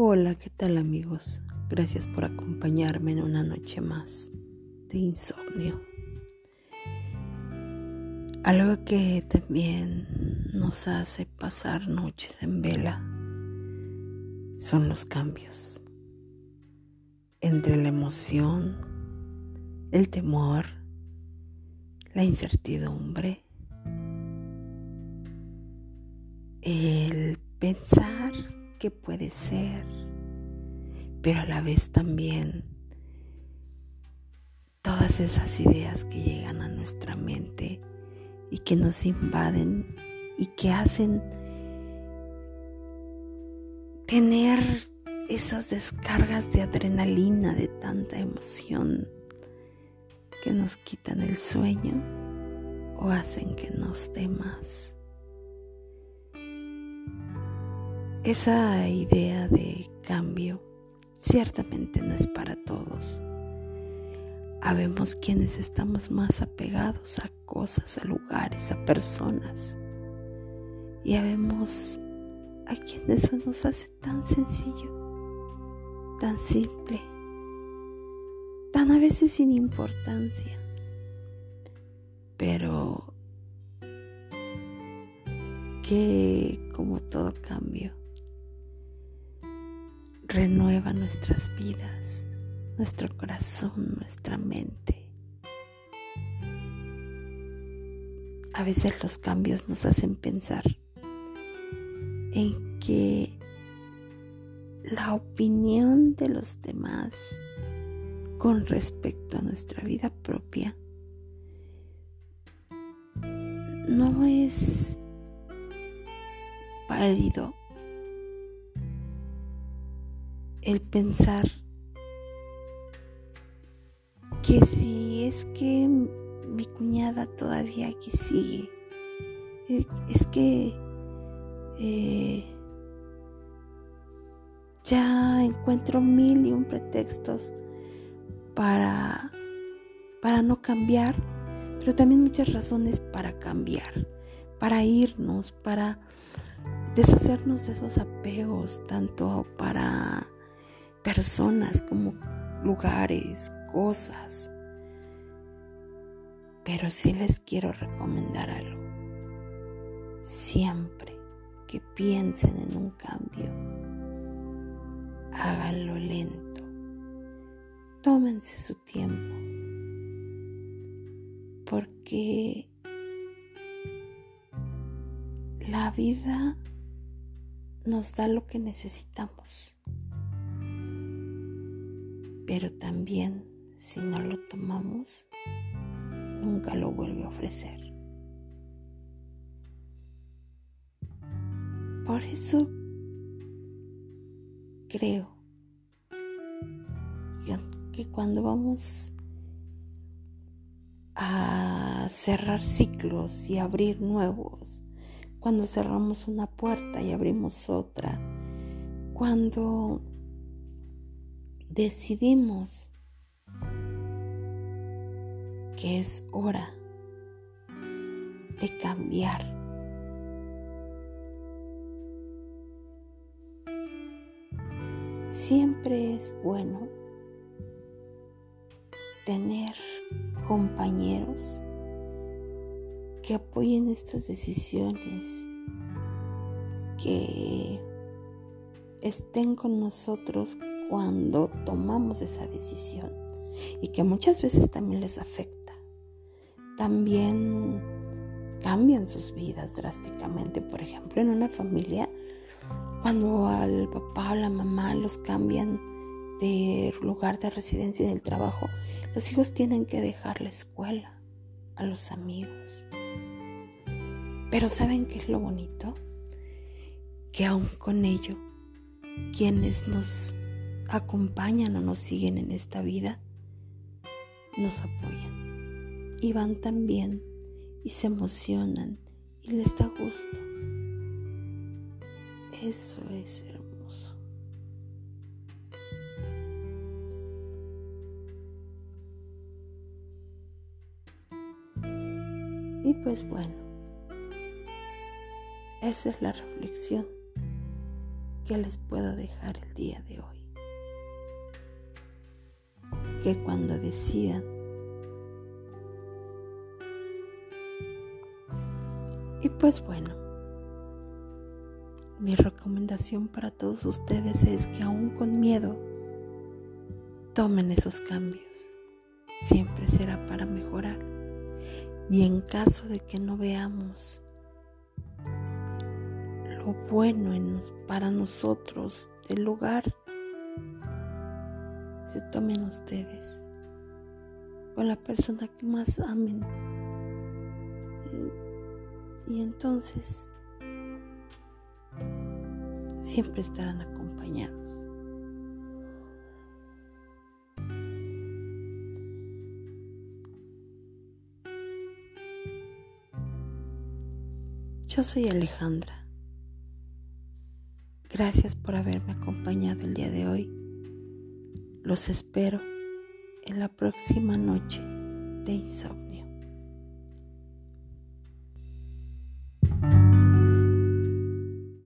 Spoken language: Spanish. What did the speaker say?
Hola, ¿qué tal amigos? Gracias por acompañarme en una noche más de insomnio. Algo que también nos hace pasar noches en vela son los cambios entre la emoción, el temor, la incertidumbre, el pensar que puede ser, pero a la vez también todas esas ideas que llegan a nuestra mente y que nos invaden y que hacen tener esas descargas de adrenalina, de tanta emoción, que nos quitan el sueño o hacen que nos dé más. Esa idea de cambio ciertamente no es para todos. Habemos quienes estamos más apegados a cosas, a lugares, a personas. Y habemos a quienes eso nos hace tan sencillo, tan simple, tan a veces sin importancia. Pero que como todo cambio, renueva nuestras vidas, nuestro corazón, nuestra mente. A veces los cambios nos hacen pensar en que la opinión de los demás con respecto a nuestra vida propia no es válido el pensar que si es que mi cuñada todavía aquí sigue, es, que eh, ya encuentro mil y un pretextos para, para no cambiar, pero también muchas razones para cambiar, para irnos, para deshacernos de esos apegos, tanto para personas como lugares, cosas. Pero sí les quiero recomendar algo. Siempre que piensen en un cambio, háganlo lento. Tómense su tiempo. Porque la vida nos da lo que necesitamos pero también si no lo tomamos, nunca lo vuelve a ofrecer. Por eso creo que cuando vamos a cerrar ciclos y abrir nuevos, cuando cerramos una puerta y abrimos otra, cuando decidimos que es hora de cambiar. Siempre es bueno tener compañeros que apoyen estas decisiones, que estén con nosotros cuando tomamos esa decisión y que muchas veces también les afecta. También cambian sus vidas drásticamente. Por ejemplo, en una familia, cuando al papá o la mamá los cambian de lugar de residencia y del trabajo, los hijos tienen que dejar la escuela, a los amigos. Pero ¿saben qué es lo bonito? Que aún con ello, quienes nos acompañan o nos siguen en esta vida, nos apoyan y van también y se emocionan y les da gusto. Eso es hermoso. Y pues bueno, esa es la reflexión ¿qué les puedo dejar el día de hoy? Que cuando decidan y pues bueno, mi recomendación para todos ustedes es que aún con miedo tomen esos cambios. Siempre será para mejorar. Y en caso de que no veamos lo bueno para nosotros del lugar, se tomen ustedes con la persona que más amen. Y, y entonces siempre estarán acompañados. Yo soy Alejandra. Gracias por haberme acompañado el día de hoy. Los espero en la próxima noche de insomnio.